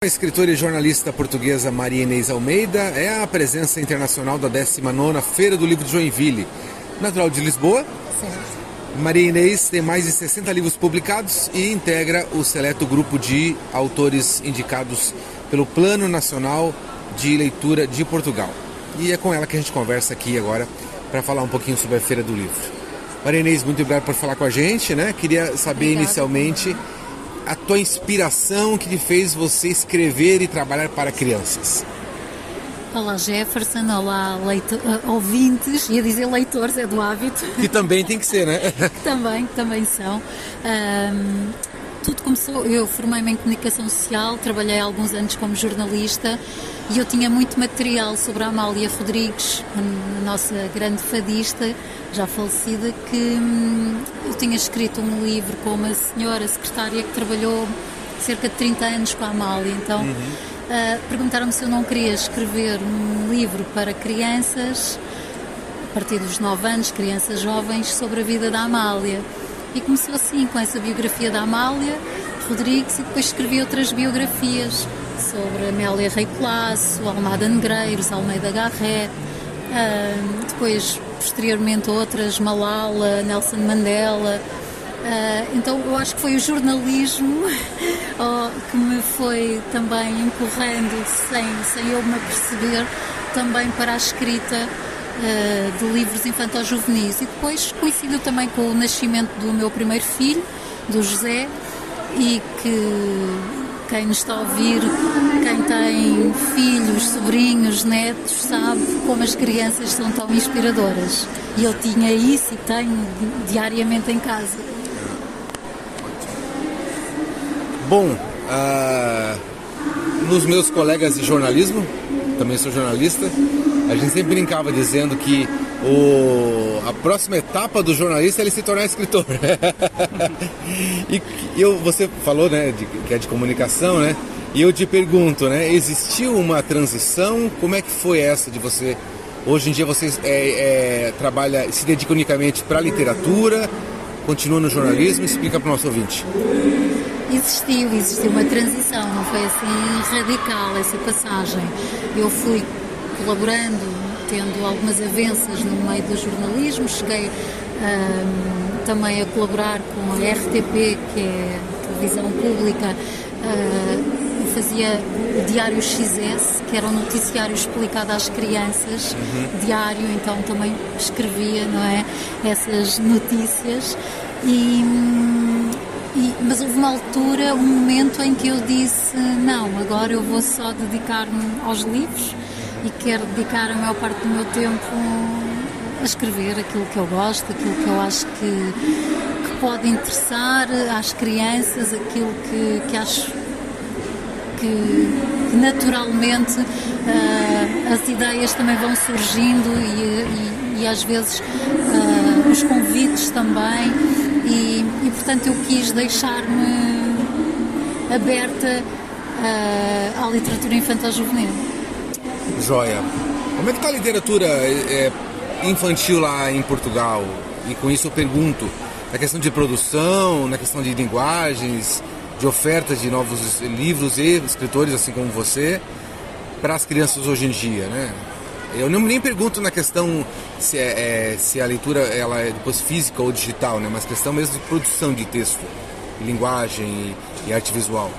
A escritora e jornalista portuguesa Maria Inês Almeida é a presença internacional da 19ª Feira do Livro de Joinville. Natural de Lisboa, Certo. Maria Inês tem mais de 60 livros publicados e integra o seleto grupo de autores indicados pelo Plano Nacional de Leitura de Portugal. E é com ela que a gente conversa aqui agora para falar um pouquinho sobre a Feira do Livro. Maria Inês, muito obrigado por falar com a gente, né? Queria saber Obrigada. inicialmente a tua inspiração que te fez você escrever e trabalhar para crianças. Olá Jefferson, olá leito- ah, ouvintes, ia dizer leitores, é do hábito, Que também tem que ser, né? também, também são. Ahm, tudo começou, eu formei-me em comunicação social, trabalhei alguns anos como jornalista e eu tinha muito material sobre a Amália Rodrigues, a nossa grande fadista, já falecida, que hum, eu tinha escrito um livro com uma senhora secretária que trabalhou cerca de 30 anos com a Amália, então ah, perguntaram-me se eu não queria escrever um livro para crianças a partir dos 9 anos, crianças jovens, sobre a vida da Amália. E começou assim, com essa biografia da Amália Rodrigues, e depois escrevi outras biografias sobre Amélia Rei Colasso, Almada Negreiros, Almeida Garrett, ah, depois, posteriormente, outras, Malala, Nelson Mandela. Ah, então, eu acho que foi o jornalismo oh, que me foi também empurrando, sem, sem eu me aperceber, também para a escrita eh, de livros infantil-juvenis e depois coincidiu também com o nascimento do meu primeiro filho, do José, e que quem nos está a ouvir, quem tem filhos, sobrinhos, netos, sabe como as crianças são tão inspiradoras. E eu tinha isso e tenho di- diariamente em casa. Bom, ah, nos meus colegas de jornalismo, também sou jornalista, a gente sempre brincava dizendo que o, a próxima etapa do jornalista é ele se tornar escritor. e eu, você falou né, de, que é de comunicação, né? E eu te pergunto, né? Existiu uma transição? Como é que foi essa de você? Hoje em dia você é, é, trabalha, se dedica unicamente para a literatura, continua no jornalismo? Explica para o nosso ouvinte. Existiu, existiu uma transição, não foi assim radical essa passagem. Eu fui colaborando, tendo algumas avanças no meio do jornalismo, cheguei ahm, também a colaborar com a RTP, que é a televisão pública, eu fazia o Diário XS, que era um noticiário explicado às crianças, diário, então também escrevia, não é, essas notícias. E e- mas houve uma altura, um momento em que eu disse: não, agora eu vou só dedicar-me aos livros e quero dedicar a maior parte do meu tempo a escrever aquilo que eu gosto, aquilo que eu acho que, que pode interessar às crianças, aquilo que, que acho que, que naturalmente ah, as ideias também vão surgindo e, e- e às vezes ah, os convites também e, e, portanto eu quis deixar-me aberta ah, à literatura infantil juvenil. Joia. Como é que está a literatura é, infantil lá em Portugal? E com isso eu pergunto, na questão de produção, na questão de linguagens, de ofertas de novos livros e escritores assim como você, para as crianças hoje em dia, né? Eu não nem pergunto na questão se, é, é, se a leitura ela é depois física ou digital, né? Mas questão mesmo de produção de texto, linguagem e, e arte visual.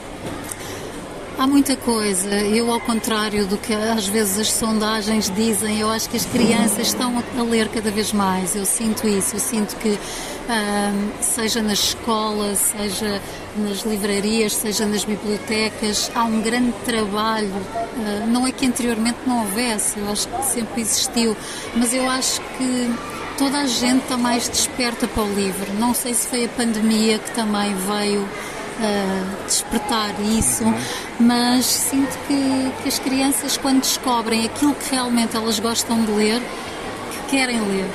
Há muita coisa. Eu, ao contrário do que às vezes as sondagens dizem, eu acho que as crianças estão a ler cada vez mais. Eu sinto isso. Eu sinto que, seja na escola, seja nas livrarias, seja nas bibliotecas, há um grande trabalho. Ah, não é que anteriormente não houvesse, eu acho que sempre existiu, mas eu acho que toda a gente está mais desperta para o livro. Não sei se foi a pandemia que também veio uh, despertar isso, mas sinto que, que as crianças, quando descobrem aquilo que realmente elas gostam de ler, que querem ler.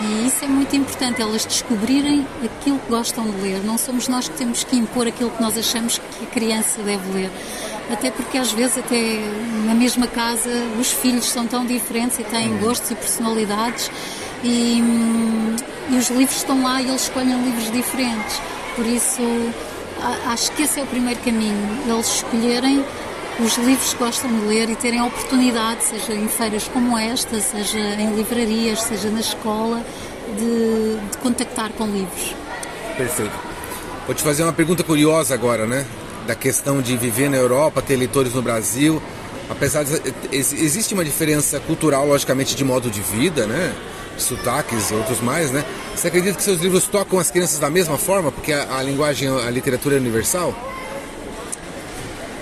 E isso é muito importante, elas descobrirem aquilo que gostam de ler. Não somos nós que temos que impor aquilo que nós achamos que a criança deve ler. Até porque às vezes até na mesma casa os filhos são tão diferentes e têm gostos e personalidades e, hum, e os livros estão lá e eles escolhem livros diferentes. Por isso acho que esse é o primeiro caminho, eles escolherem os livros que gostam de ler e terem a oportunidade, seja em feiras como esta, seja em livrarias, seja na escola, de, de contactar com livros. Perfeito. Vou te fazer uma pergunta curiosa agora, né? Da questão de viver na Europa, ter leitores no Brasil. Apesar de existe uma diferença cultural, logicamente, de modo de vida, né? sotaques outros mais, né? Você acredita que seus livros tocam as crianças da mesma forma? Porque a, a linguagem, a literatura é universal?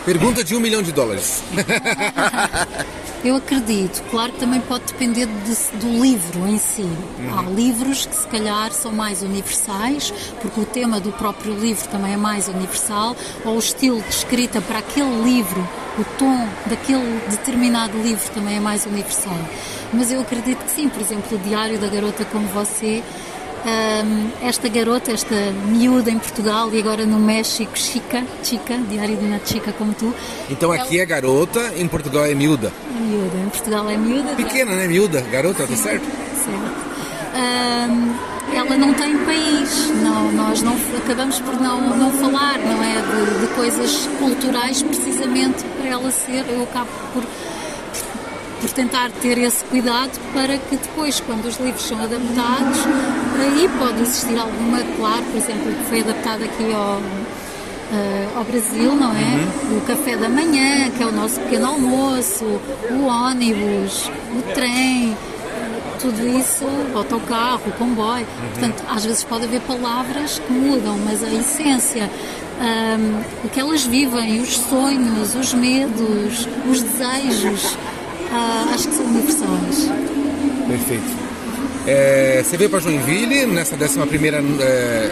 Pergunta de um milhão de dólares. Eu acredito, claro que também pode depender de, do livro em si. Uhum. Há livros que se calhar são mais universais, porque o tema do próprio livro também é mais universal, ou o estilo de escrita para aquele livro, o tom daquele determinado livro também é mais universal. Mas eu acredito que sim, por exemplo, o Diário da Garota como Você esta garota, esta miúda em Portugal e agora no México, Chica, Chica, diário de uma Chica como tu. Então aqui ela... é garota, em Portugal é miúda. É miúda, em Portugal é miúda. Pequena, né? Miúda, garota, tá certo? Certo. Um, ela não tem país, não, nós não acabamos por não, não falar, não é? De, de coisas culturais precisamente para ela ser, eu acabo por por tentar ter esse cuidado para que depois, quando os livros são adaptados, aí pode existir alguma, claro, por exemplo, que foi adaptado aqui ao, uh, ao Brasil, não é? Uhum. O café da manhã, que é o nosso pequeno almoço, o ônibus, o trem, tudo isso, o autocarro, o comboio. Uhum. Portanto, às vezes pode haver palavras que mudam, mas a essência, um, o que elas vivem, os sonhos, os medos, os desejos, uh, acho que são universais. Perfeito. É, você veio para Joinville nessa 11 primeira, é,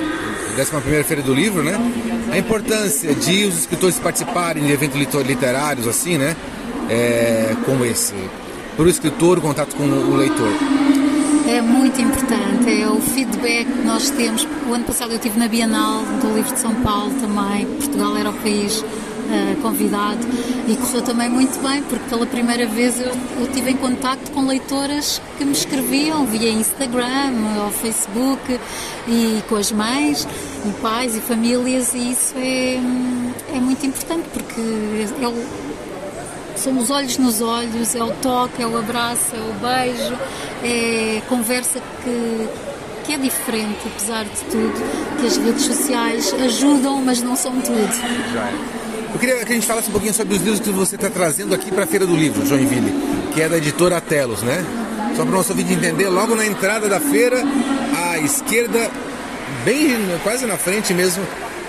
11 primeira Feira do Livro, né? A importância de os escritores participarem de eventos literários assim, né? É, como esse. Para o escritor, o contato com o leitor. É muito importante, é o feedback que nós temos. O ano passado eu estive na Bienal do Livro de São Paulo também. Portugal era o país uh, convidado e correu também muito bem, porque pela primeira vez eu, eu tive em contacto com leitoras que me escreviam via Instagram ou Facebook e com as mães e pais e famílias e isso é, é muito importante porque é o, são os olhos nos olhos, é o toque, é o abraço, é o beijo, é conversa que, que é diferente, apesar de tudo, que as redes sociais ajudam, mas não são tudo. Eu queria que a gente falasse um pouquinho sobre os livros que você está trazendo aqui para a Feira do Livro, Joinville, que é da editora Telos, né? Só para o nosso vídeo entender, logo na entrada da feira, à esquerda, bem quase na frente mesmo,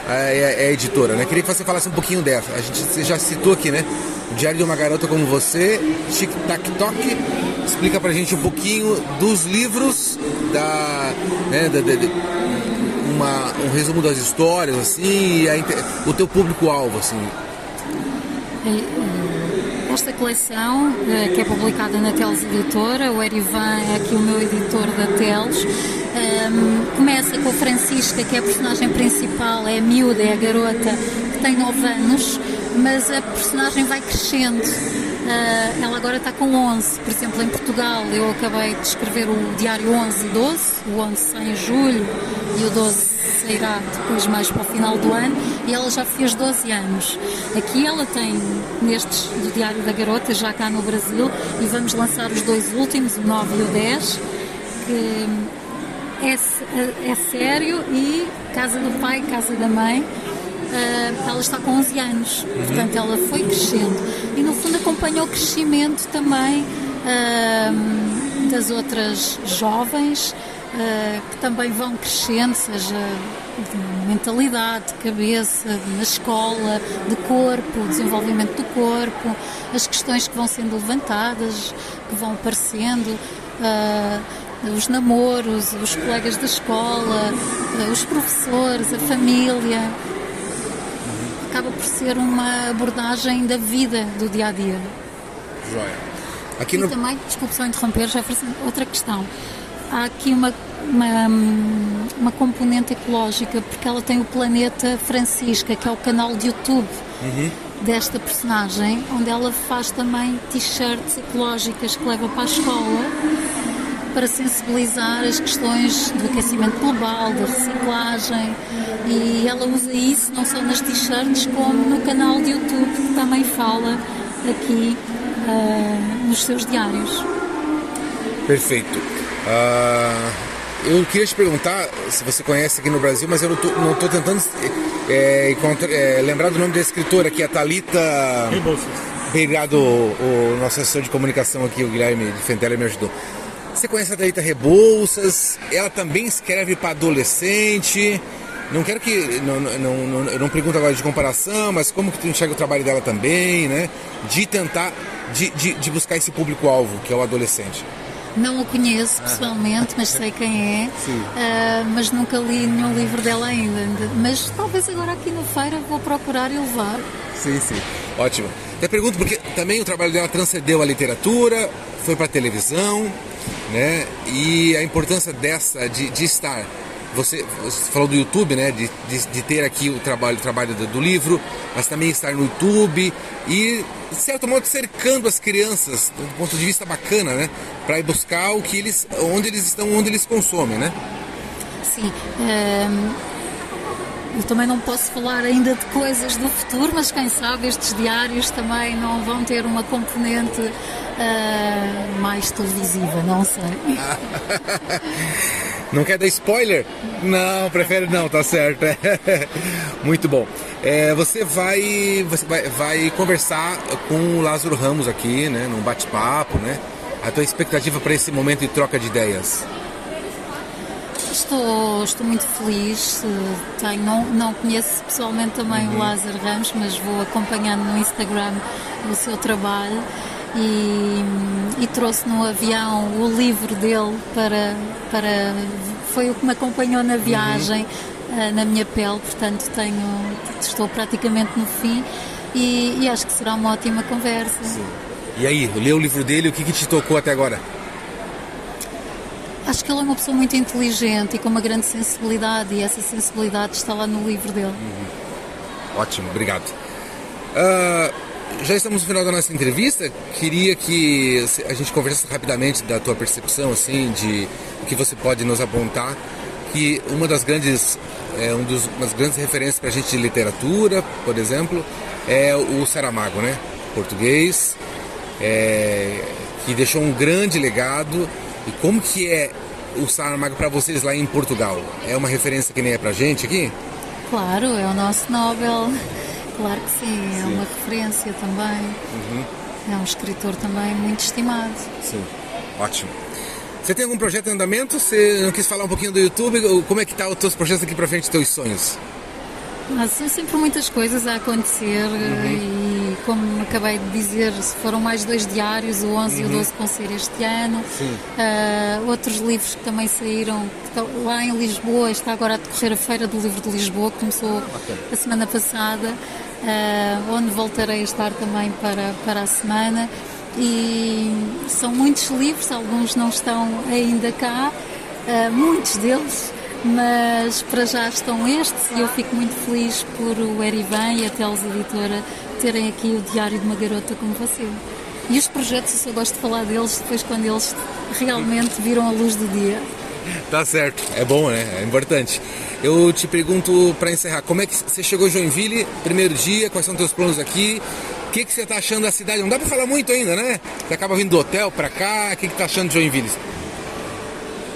é, é, é a editora, né? Queria que você falasse um pouquinho dela. A gente você já citou aqui, né? O Diário de uma Garota Como Você, Tic Tac Toc. Explica pra gente um pouquinho dos livros, da, né, da, da, uma, um resumo das histórias, assim, e a, o teu público-alvo, assim? Esta coleção, eh, que é publicada na Teles Editora, o Erivan é aqui o meu editor da Teles, ehm, começa com a Francisca, que é a personagem principal, é a miúda, é a garota, que tem 9 anos, mas a personagem vai crescendo. Uh, ela agora está com 11, por exemplo, em Portugal eu acabei de escrever o diário 11 e 12, o 11 sai em julho e o 12 sairá depois mais para o final do ano e ela já fez 12 anos. Aqui ela tem nestes do Diário da Garota, já cá no Brasil, e vamos lançar os dois últimos, o 9 e o 10, que é, é sério e Casa do Pai, Casa da Mãe. Uh, ela está com 11 anos, uhum. portanto ela foi crescendo e no fundo acompanhou o crescimento também uh, das outras jovens uh, que também vão crescendo, seja de mentalidade, de cabeça, na escola, de corpo, desenvolvimento do corpo, as questões que vão sendo levantadas, que vão aparecendo, os namoros, os colegas da escola, os professores, a família. Acaba por ser uma abordagem da vida do dia a dia. Joia. Aqui no... E também, desculpe só interromper, já outra questão há aqui uma, uma, uma, componente ecológica, porque ela tem o Planeta Francisca, que é o canal de YouTube uhum. desta personagem, onde ela faz também t-shirts ecológicas que leva para a escola para sensibilizar as questões do aquecimento global, da reciclagem, E ela usa isso não só nas t-shirts, como no canal de YouTube, que também fala aqui uh, nos seus diários. Perfeito. Uh, eu queria te perguntar se você conhece aqui no Brasil, mas eu não estou tentando é, é, lembrar do nome da escritora aqui, a Thalita. Obrigado, o, o, nosso assessor de comunicação aqui, o Guilherme de Fentela, me ajudou. Você conhece a Thalita Rebouças? Ela também escreve para adolescente. Não quero que. Não, não, não, eu não pergunto agora de comparação, mas como que tu enxerga o trabalho dela também, né? De tentar. De, de, de buscar esse público-alvo, que é o adolescente. Não o conheço pessoalmente, mas sei quem é. Uh, mas nunca li nenhum livro dela ainda. Mas talvez agora aqui na feira vou procurar e levar. Sim, sim. Ótimo. Até pergunto porque também o trabalho dela transcendeu a literatura, foi para a televisão, né? E a importância dessa de, de estar você, você, falou do YouTube, né? De, de, de, ter aqui o trabalho, o trabalho do, do, livro, mas também estar no YouTube e, de certo modo, cercando as crianças do ponto de vista bacana, né? Para ir buscar o que eles, onde eles estão, onde eles consomem, né? Sim. Um... Eu também não posso falar ainda de coisas do futuro, mas quem sabe estes diários também não vão ter uma componente uh, mais televisiva, não sei. Não quer dar spoiler? Não, prefere não, tá certo. Muito bom. É, você vai, você vai, vai conversar com o Lázaro Ramos aqui, né, num bate-papo, né? A tua expectativa para esse momento de troca de ideias? Estou, estou muito feliz. Tenho, não, não conheço pessoalmente também uhum. o Lázaro Ramos, mas vou acompanhando no Instagram o seu trabalho e, e trouxe no avião o livro dele para, para foi o que me acompanhou na viagem uhum. na minha pele, portanto tenho estou praticamente no fim e, e acho que será uma ótima conversa. Sim. E aí, leu o livro dele, o que, que te tocou até agora? Acho que ele é uma pessoa muito inteligente e com uma grande sensibilidade e essa sensibilidade está lá no livro dele. Uhum. Ótimo, obrigado. Uh, já estamos no final da nossa entrevista. Queria que a gente conversasse rapidamente da tua percepção, assim, de que você pode nos apontar. Que uma das grandes, é, um dos, uma das grandes referências para a gente de literatura, por exemplo, é o Saramago, né? Português, é, que deixou um grande legado. E como que é o Saramago para vocês lá em Portugal? É uma referência que nem é para a gente aqui? Claro, é o nosso Nobel Claro que sim, é sim. uma referência também. Uhum. É um escritor também muito estimado. Sim, ótimo. Você tem algum projeto em andamento? Você não quis falar um pouquinho do YouTube? Como é que tá os teus projetos aqui para frente, os teus sonhos? Ah, são sempre muitas coisas a acontecer uhum. e como acabei de dizer, foram mais dois diários, o 11 uhum. e o 12 uhum. vão ser este ano. Uh, outros livros que também saíram lá em Lisboa, está agora a decorrer a Feira do Livro de Lisboa, que começou okay. a semana passada, uh, onde voltarei a estar também para, para a semana. E são muitos livros, alguns não estão ainda cá, uh, muitos deles mas para já estão estes e eu fico muito feliz por o Erivan e a Teles Editora terem aqui o Diário de uma Garota como você. E os projetos, eu só gosto de falar deles depois quando eles realmente viram a luz do dia. Tá certo, é bom, né? É importante. Eu te pergunto para encerrar, como é que você chegou a Joinville, primeiro dia, quais são os teus planos aqui? O que, que você está achando da cidade? Não dá para falar muito ainda, né? Você acaba vindo do hotel para cá, o que, que tá achando de Joinville?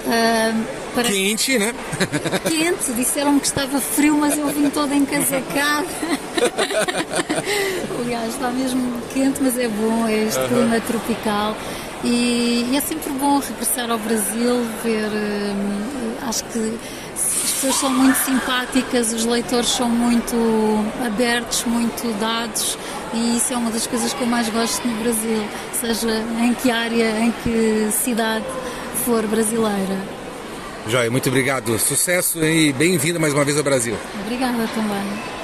Uh para... Quente, né? Quente, disseram que estava frio, mas eu vim toda encasacada. Aliás, está mesmo quente, mas é bom, é este clima tropical. E, e, é sempre bom regressar ao Brasil, ver. Hum, acho que as pessoas são muito simpáticas, os leitores são muito abertos, muito dados, e isso é uma das coisas que eu mais gosto no Brasil, seja em que área, em que cidade for brasileira. Joia, muito obrigado. Sucesso e bem-vinda mais uma vez ao Brasil. Obrigada também.